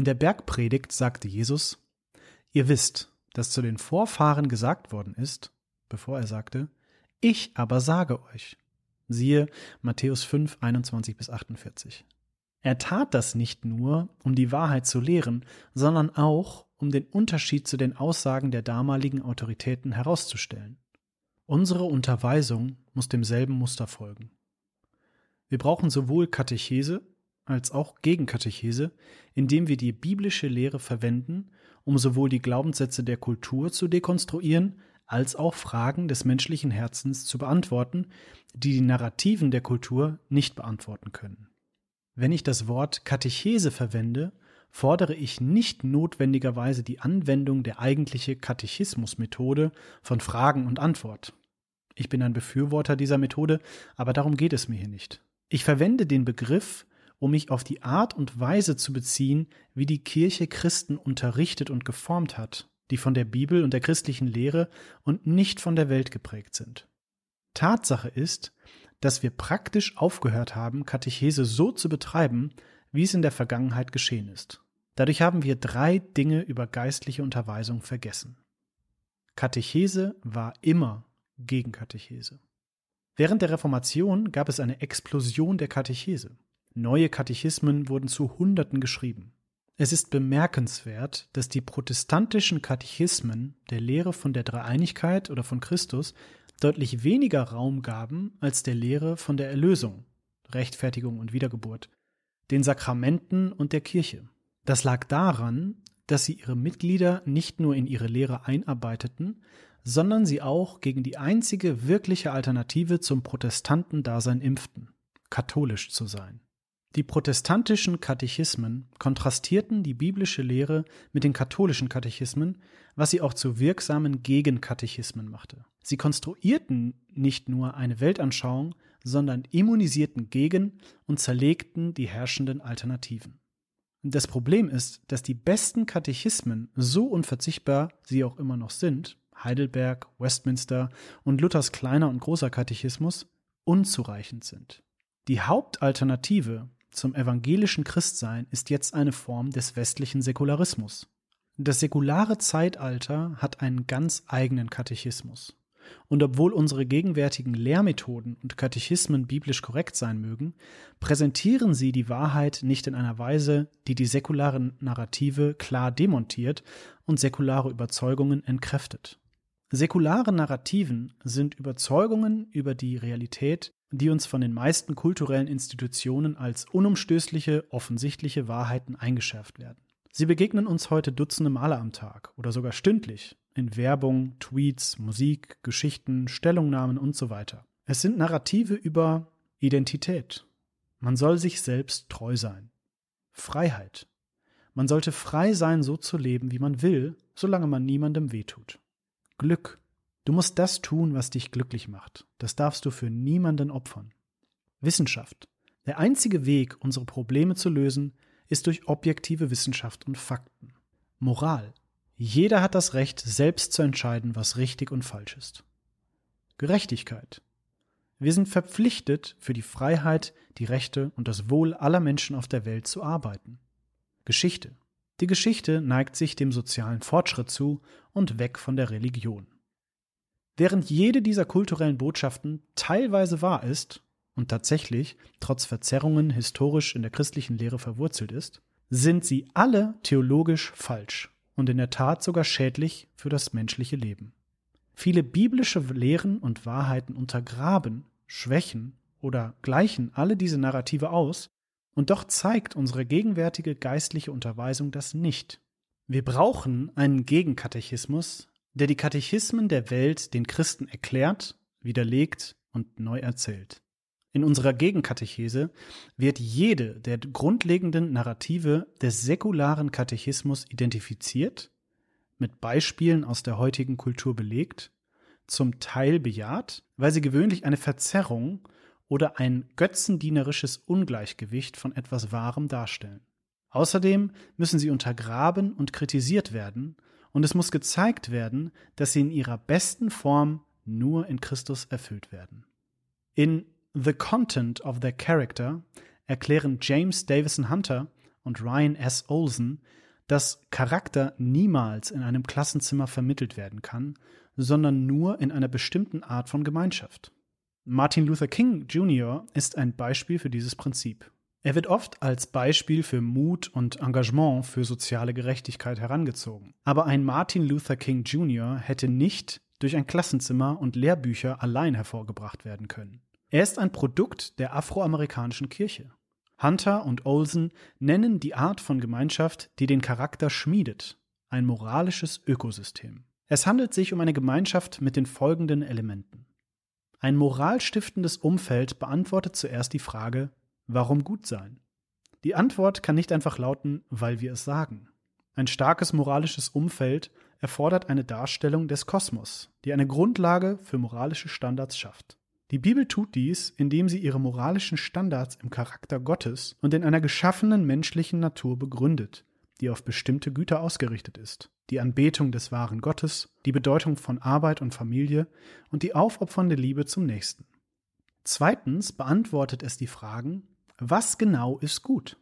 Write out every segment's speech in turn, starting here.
In der Bergpredigt sagte Jesus, Ihr wisst, dass zu den Vorfahren gesagt worden ist, bevor er sagte, Ich aber sage euch. Siehe Matthäus 5, 21 bis 48. Er tat das nicht nur, um die Wahrheit zu lehren, sondern auch, um den Unterschied zu den Aussagen der damaligen Autoritäten herauszustellen. Unsere Unterweisung muss demselben Muster folgen. Wir brauchen sowohl Katechese als auch Gegenkatechese, indem wir die biblische Lehre verwenden, um sowohl die Glaubenssätze der Kultur zu dekonstruieren, als auch Fragen des menschlichen Herzens zu beantworten, die die Narrativen der Kultur nicht beantworten können. Wenn ich das Wort Katechese verwende, fordere ich nicht notwendigerweise die Anwendung der eigentliche Katechismusmethode von Fragen und Antwort. Ich bin ein Befürworter dieser Methode, aber darum geht es mir hier nicht. Ich verwende den Begriff, um mich auf die Art und Weise zu beziehen, wie die Kirche Christen unterrichtet und geformt hat, die von der Bibel und der christlichen Lehre und nicht von der Welt geprägt sind. Tatsache ist, dass wir praktisch aufgehört haben, Katechese so zu betreiben, wie es in der Vergangenheit geschehen ist. Dadurch haben wir drei Dinge über geistliche Unterweisung vergessen. Katechese war immer Gegenkatechese. Während der Reformation gab es eine Explosion der Katechese. Neue Katechismen wurden zu Hunderten geschrieben. Es ist bemerkenswert, dass die protestantischen Katechismen der Lehre von der Dreieinigkeit oder von Christus deutlich weniger Raum gaben als der Lehre von der Erlösung, Rechtfertigung und Wiedergeburt, den Sakramenten und der Kirche. Das lag daran, dass sie ihre Mitglieder nicht nur in ihre Lehre einarbeiteten, sondern sie auch gegen die einzige wirkliche Alternative zum Protestantendasein impften, katholisch zu sein. Die protestantischen Katechismen kontrastierten die biblische Lehre mit den katholischen Katechismen, was sie auch zu wirksamen Gegenkatechismen machte. Sie konstruierten nicht nur eine Weltanschauung, sondern immunisierten gegen und zerlegten die herrschenden Alternativen. Das Problem ist, dass die besten Katechismen, so unverzichtbar sie auch immer noch sind, Heidelberg, Westminster und Luthers kleiner und großer Katechismus, unzureichend sind. Die Hauptalternative zum evangelischen Christsein ist jetzt eine Form des westlichen Säkularismus. Das säkulare Zeitalter hat einen ganz eigenen Katechismus. Und obwohl unsere gegenwärtigen Lehrmethoden und Katechismen biblisch korrekt sein mögen, präsentieren sie die Wahrheit nicht in einer Weise, die die säkularen Narrative klar demontiert und säkulare Überzeugungen entkräftet. Säkulare Narrativen sind Überzeugungen über die Realität, die uns von den meisten kulturellen Institutionen als unumstößliche, offensichtliche Wahrheiten eingeschärft werden. Sie begegnen uns heute dutzende Male am Tag oder sogar stündlich in Werbung, Tweets, Musik, Geschichten, Stellungnahmen und so weiter. Es sind Narrative über Identität. Man soll sich selbst treu sein. Freiheit. Man sollte frei sein, so zu leben, wie man will, solange man niemandem wehtut. Glück. Du musst das tun, was dich glücklich macht. Das darfst du für niemanden opfern. Wissenschaft. Der einzige Weg, unsere Probleme zu lösen, ist durch objektive Wissenschaft und Fakten. Moral. Jeder hat das Recht, selbst zu entscheiden, was richtig und falsch ist. Gerechtigkeit. Wir sind verpflichtet, für die Freiheit, die Rechte und das Wohl aller Menschen auf der Welt zu arbeiten. Geschichte. Die Geschichte neigt sich dem sozialen Fortschritt zu und weg von der Religion. Während jede dieser kulturellen Botschaften teilweise wahr ist und tatsächlich trotz Verzerrungen historisch in der christlichen Lehre verwurzelt ist, sind sie alle theologisch falsch und in der Tat sogar schädlich für das menschliche Leben. Viele biblische Lehren und Wahrheiten untergraben, schwächen oder gleichen alle diese Narrative aus, und doch zeigt unsere gegenwärtige geistliche Unterweisung das nicht. Wir brauchen einen Gegenkatechismus, der die Katechismen der Welt den Christen erklärt, widerlegt und neu erzählt. In unserer Gegenkatechese wird jede der grundlegenden Narrative des säkularen Katechismus identifiziert, mit Beispielen aus der heutigen Kultur belegt, zum Teil bejaht, weil sie gewöhnlich eine Verzerrung oder ein götzendienerisches Ungleichgewicht von etwas Wahrem darstellen. Außerdem müssen sie untergraben und kritisiert werden, und es muss gezeigt werden, dass sie in ihrer besten Form nur in Christus erfüllt werden. In The Content of Their Character erklären James Davison Hunter und Ryan S. Olsen, dass Charakter niemals in einem Klassenzimmer vermittelt werden kann, sondern nur in einer bestimmten Art von Gemeinschaft. Martin Luther King Jr. ist ein Beispiel für dieses Prinzip. Er wird oft als Beispiel für Mut und Engagement für soziale Gerechtigkeit herangezogen. Aber ein Martin Luther King Jr. hätte nicht durch ein Klassenzimmer und Lehrbücher allein hervorgebracht werden können. Er ist ein Produkt der afroamerikanischen Kirche. Hunter und Olsen nennen die Art von Gemeinschaft, die den Charakter schmiedet, ein moralisches Ökosystem. Es handelt sich um eine Gemeinschaft mit den folgenden Elementen. Ein moralstiftendes Umfeld beantwortet zuerst die Frage, warum gut sein? Die Antwort kann nicht einfach lauten, weil wir es sagen. Ein starkes moralisches Umfeld erfordert eine Darstellung des Kosmos, die eine Grundlage für moralische Standards schafft. Die Bibel tut dies, indem sie ihre moralischen Standards im Charakter Gottes und in einer geschaffenen menschlichen Natur begründet, die auf bestimmte Güter ausgerichtet ist. Die Anbetung des wahren Gottes, die Bedeutung von Arbeit und Familie und die aufopfernde Liebe zum Nächsten. Zweitens beantwortet es die Fragen, was genau ist gut?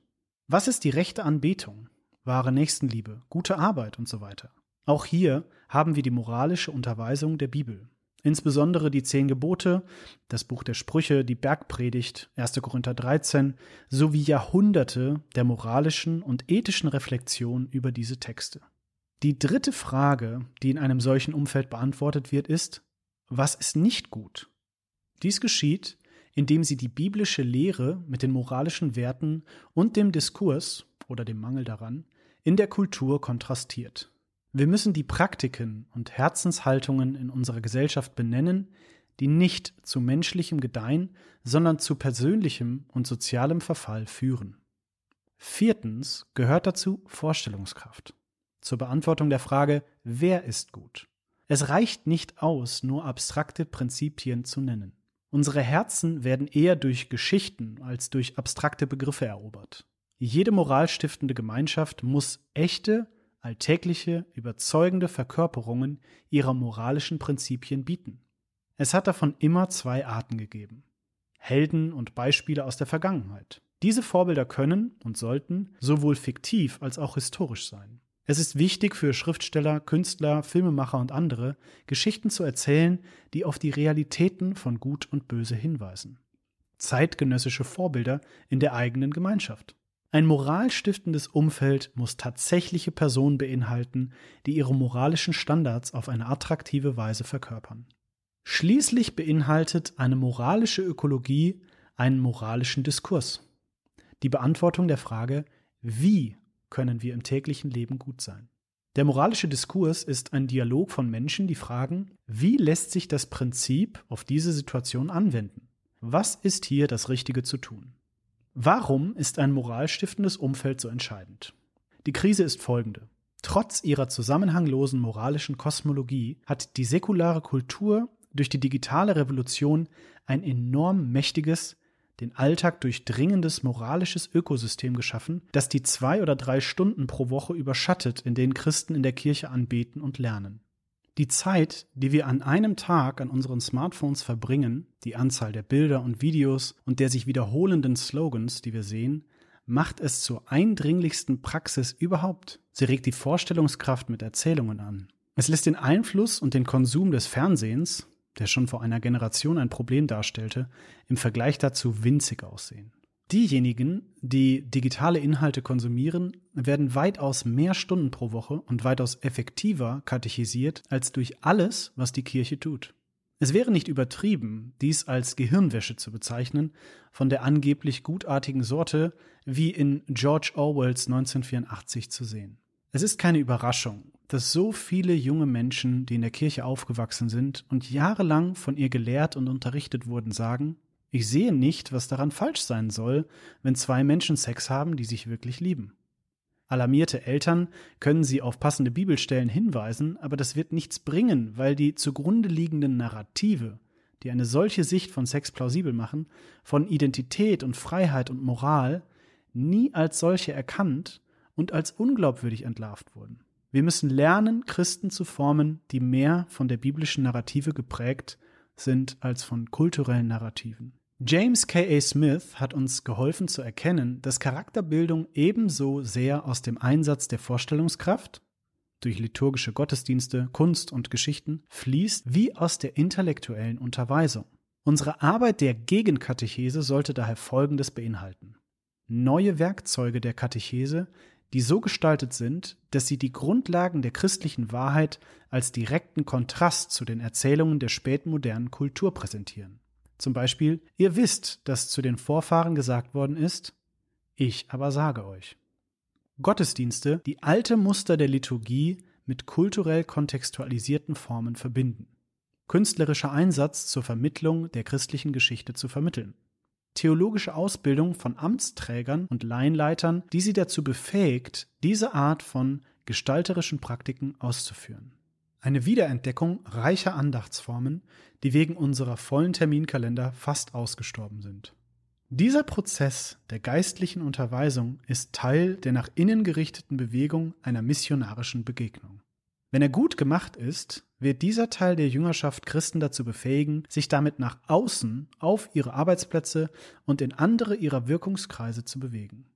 Was ist die rechte Anbetung? Wahre Nächstenliebe, gute Arbeit und so weiter. Auch hier haben wir die moralische Unterweisung der Bibel. Insbesondere die zehn Gebote, das Buch der Sprüche, die Bergpredigt, 1. Korinther 13, sowie Jahrhunderte der moralischen und ethischen Reflexion über diese Texte. Die dritte Frage, die in einem solchen Umfeld beantwortet wird, ist, was ist nicht gut? Dies geschieht, indem sie die biblische Lehre mit den moralischen Werten und dem Diskurs oder dem Mangel daran in der Kultur kontrastiert. Wir müssen die Praktiken und Herzenshaltungen in unserer Gesellschaft benennen, die nicht zu menschlichem Gedeihen, sondern zu persönlichem und sozialem Verfall führen. Viertens gehört dazu Vorstellungskraft. Zur Beantwortung der Frage, wer ist gut? Es reicht nicht aus, nur abstrakte Prinzipien zu nennen. Unsere Herzen werden eher durch Geschichten als durch abstrakte Begriffe erobert. Jede moralstiftende Gemeinschaft muss echte alltägliche, überzeugende Verkörperungen ihrer moralischen Prinzipien bieten. Es hat davon immer zwei Arten gegeben. Helden und Beispiele aus der Vergangenheit. Diese Vorbilder können und sollten sowohl fiktiv als auch historisch sein. Es ist wichtig für Schriftsteller, Künstler, Filmemacher und andere, Geschichten zu erzählen, die auf die Realitäten von Gut und Böse hinweisen. Zeitgenössische Vorbilder in der eigenen Gemeinschaft. Ein moralstiftendes Umfeld muss tatsächliche Personen beinhalten, die ihre moralischen Standards auf eine attraktive Weise verkörpern. Schließlich beinhaltet eine moralische Ökologie einen moralischen Diskurs. Die Beantwortung der Frage, wie können wir im täglichen Leben gut sein? Der moralische Diskurs ist ein Dialog von Menschen, die fragen, wie lässt sich das Prinzip auf diese Situation anwenden? Was ist hier das Richtige zu tun? Warum ist ein moralstiftendes Umfeld so entscheidend? Die Krise ist folgende. Trotz ihrer zusammenhanglosen moralischen Kosmologie hat die säkulare Kultur durch die digitale Revolution ein enorm mächtiges, den Alltag durchdringendes moralisches Ökosystem geschaffen, das die zwei oder drei Stunden pro Woche überschattet, in denen Christen in der Kirche anbeten und lernen. Die Zeit, die wir an einem Tag an unseren Smartphones verbringen, die Anzahl der Bilder und Videos und der sich wiederholenden Slogans, die wir sehen, macht es zur eindringlichsten Praxis überhaupt. Sie regt die Vorstellungskraft mit Erzählungen an. Es lässt den Einfluss und den Konsum des Fernsehens, der schon vor einer Generation ein Problem darstellte, im Vergleich dazu winzig aussehen. Diejenigen, die digitale Inhalte konsumieren, werden weitaus mehr Stunden pro Woche und weitaus effektiver katechisiert als durch alles, was die Kirche tut. Es wäre nicht übertrieben, dies als Gehirnwäsche zu bezeichnen, von der angeblich gutartigen Sorte wie in George Orwells 1984 zu sehen. Es ist keine Überraschung, dass so viele junge Menschen, die in der Kirche aufgewachsen sind und jahrelang von ihr gelehrt und unterrichtet wurden, sagen, ich sehe nicht, was daran falsch sein soll, wenn zwei Menschen Sex haben, die sich wirklich lieben. Alarmierte Eltern können sie auf passende Bibelstellen hinweisen, aber das wird nichts bringen, weil die zugrunde liegenden Narrative, die eine solche Sicht von Sex plausibel machen, von Identität und Freiheit und Moral nie als solche erkannt und als unglaubwürdig entlarvt wurden. Wir müssen lernen, Christen zu formen, die mehr von der biblischen Narrative geprägt sind als von kulturellen Narrativen. James K.A. Smith hat uns geholfen zu erkennen, dass Charakterbildung ebenso sehr aus dem Einsatz der Vorstellungskraft durch liturgische Gottesdienste, Kunst und Geschichten fließt, wie aus der intellektuellen Unterweisung. Unsere Arbeit der Gegenkatechese sollte daher Folgendes beinhalten. Neue Werkzeuge der Katechese, die so gestaltet sind, dass sie die Grundlagen der christlichen Wahrheit als direkten Kontrast zu den Erzählungen der spätmodernen Kultur präsentieren. Zum Beispiel, ihr wisst, dass zu den Vorfahren gesagt worden ist, ich aber sage euch. Gottesdienste, die alte Muster der Liturgie mit kulturell kontextualisierten Formen verbinden. Künstlerischer Einsatz zur Vermittlung der christlichen Geschichte zu vermitteln. Theologische Ausbildung von Amtsträgern und Laienleitern, die sie dazu befähigt, diese Art von gestalterischen Praktiken auszuführen. Eine Wiederentdeckung reicher Andachtsformen, die wegen unserer vollen Terminkalender fast ausgestorben sind. Dieser Prozess der geistlichen Unterweisung ist Teil der nach innen gerichteten Bewegung einer missionarischen Begegnung. Wenn er gut gemacht ist, wird dieser Teil der Jüngerschaft Christen dazu befähigen, sich damit nach außen auf ihre Arbeitsplätze und in andere ihrer Wirkungskreise zu bewegen.